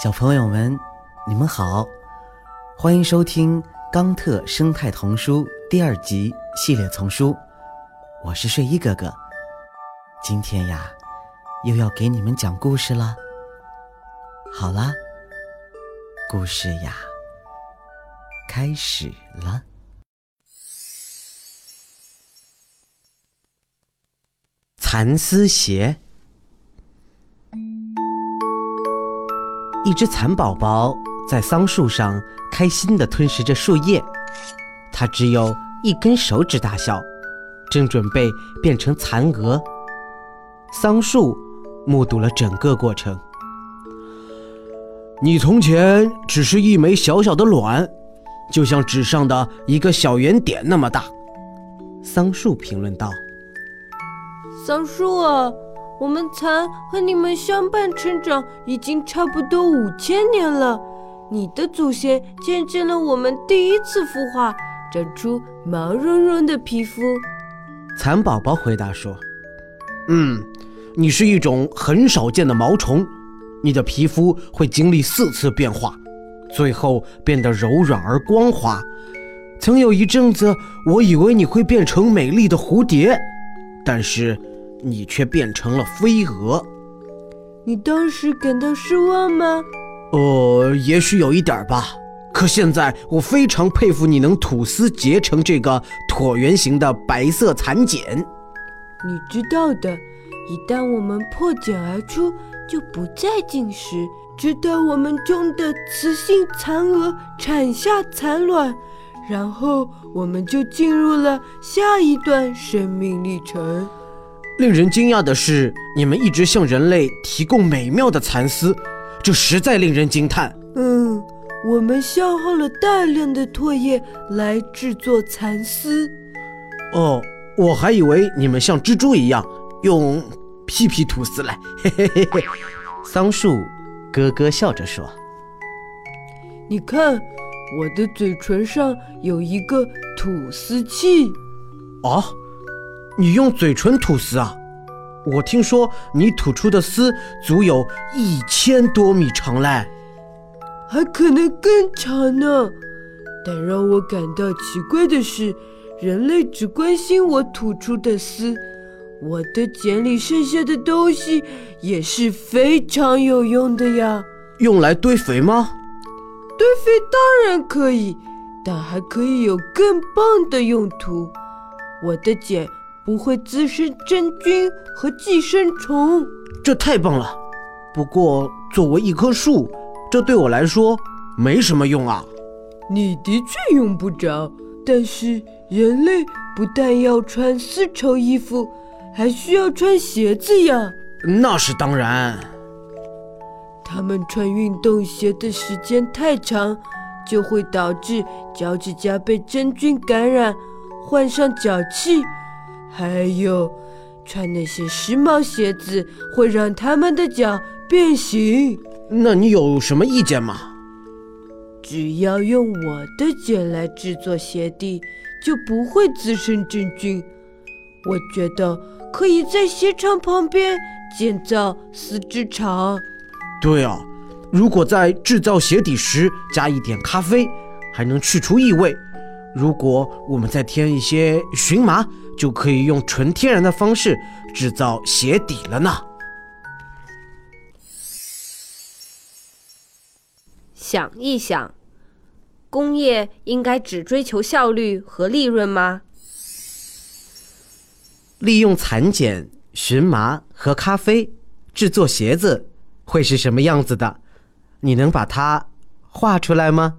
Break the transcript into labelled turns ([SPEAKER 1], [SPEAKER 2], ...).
[SPEAKER 1] 小朋友们，你们好，欢迎收听《冈特生态童书》第二集系列丛书。我是睡衣哥哥，今天呀，又要给你们讲故事了。好啦，故事呀，开始了。蚕丝鞋。一只蚕宝宝在桑树上开心地吞食着树叶，它只有一根手指大小，正准备变成蚕蛾。桑树目睹了整个过程。
[SPEAKER 2] 你从前只是一枚小小的卵，就像纸上的一个小圆点那么大。
[SPEAKER 1] 桑树评论道：“
[SPEAKER 3] 桑树。”我们蚕和你们相伴成长已经差不多五千年了，你的祖先见证了我们第一次孵化，长出毛茸茸的皮肤。
[SPEAKER 1] 蚕宝宝回答说：“
[SPEAKER 2] 嗯，你是一种很少见的毛虫，你的皮肤会经历四次变化，最后变得柔软而光滑。曾有一阵子，我以为你会变成美丽的蝴蝶，但是……”你却变成了飞蛾，
[SPEAKER 3] 你当时感到失望吗？
[SPEAKER 2] 呃，也许有一点吧。可现在我非常佩服你能吐丝结成这个椭圆形的白色蚕茧。
[SPEAKER 3] 你知道的，一旦我们破茧而出，就不再进食，直到我们中的雌性蚕蛾产下蚕卵，然后我们就进入了下一段生命历程。
[SPEAKER 2] 令人惊讶的是，你们一直向人类提供美妙的蚕丝，这实在令人惊叹。
[SPEAKER 3] 嗯，我们消耗了大量的唾液来制作蚕丝。
[SPEAKER 2] 哦，我还以为你们像蜘蛛一样用屁屁吐丝来。嘿嘿嘿嘿，
[SPEAKER 1] 桑树咯咯笑着说：“
[SPEAKER 3] 你看，我的嘴唇上有一个吐丝器。”
[SPEAKER 2] 啊。你用嘴唇吐丝啊？我听说你吐出的丝足有一千多米长嘞，
[SPEAKER 3] 还可能更长呢。但让我感到奇怪的是，人类只关心我吐出的丝，我的茧里剩下的东西也是非常有用的呀。
[SPEAKER 2] 用来堆肥吗？
[SPEAKER 3] 堆肥当然可以，但还可以有更棒的用途。我的茧。不会滋生真菌和寄生虫，
[SPEAKER 2] 这太棒了。不过，作为一棵树，这对我来说没什么用啊。
[SPEAKER 3] 你的确用不着，但是人类不但要穿丝绸衣服，还需要穿鞋子呀。
[SPEAKER 2] 那是当然。
[SPEAKER 3] 他们穿运动鞋的时间太长，就会导致脚趾甲被真菌感染，患上脚气。还有，穿那些时髦鞋子会让他们的脚变形。
[SPEAKER 2] 那你有什么意见吗？
[SPEAKER 3] 只要用我的茧来制作鞋底，就不会滋生真菌。我觉得可以在鞋厂旁边建造丝织厂。
[SPEAKER 2] 对啊，如果在制造鞋底时加一点咖啡，还能去除异味。如果我们再添一些荨麻，就可以用纯天然的方式制造鞋底了呢。
[SPEAKER 4] 想一想，工业应该只追求效率和利润吗？
[SPEAKER 1] 利用蚕茧、荨麻和咖啡制作鞋子会是什么样子的？你能把它画出来吗？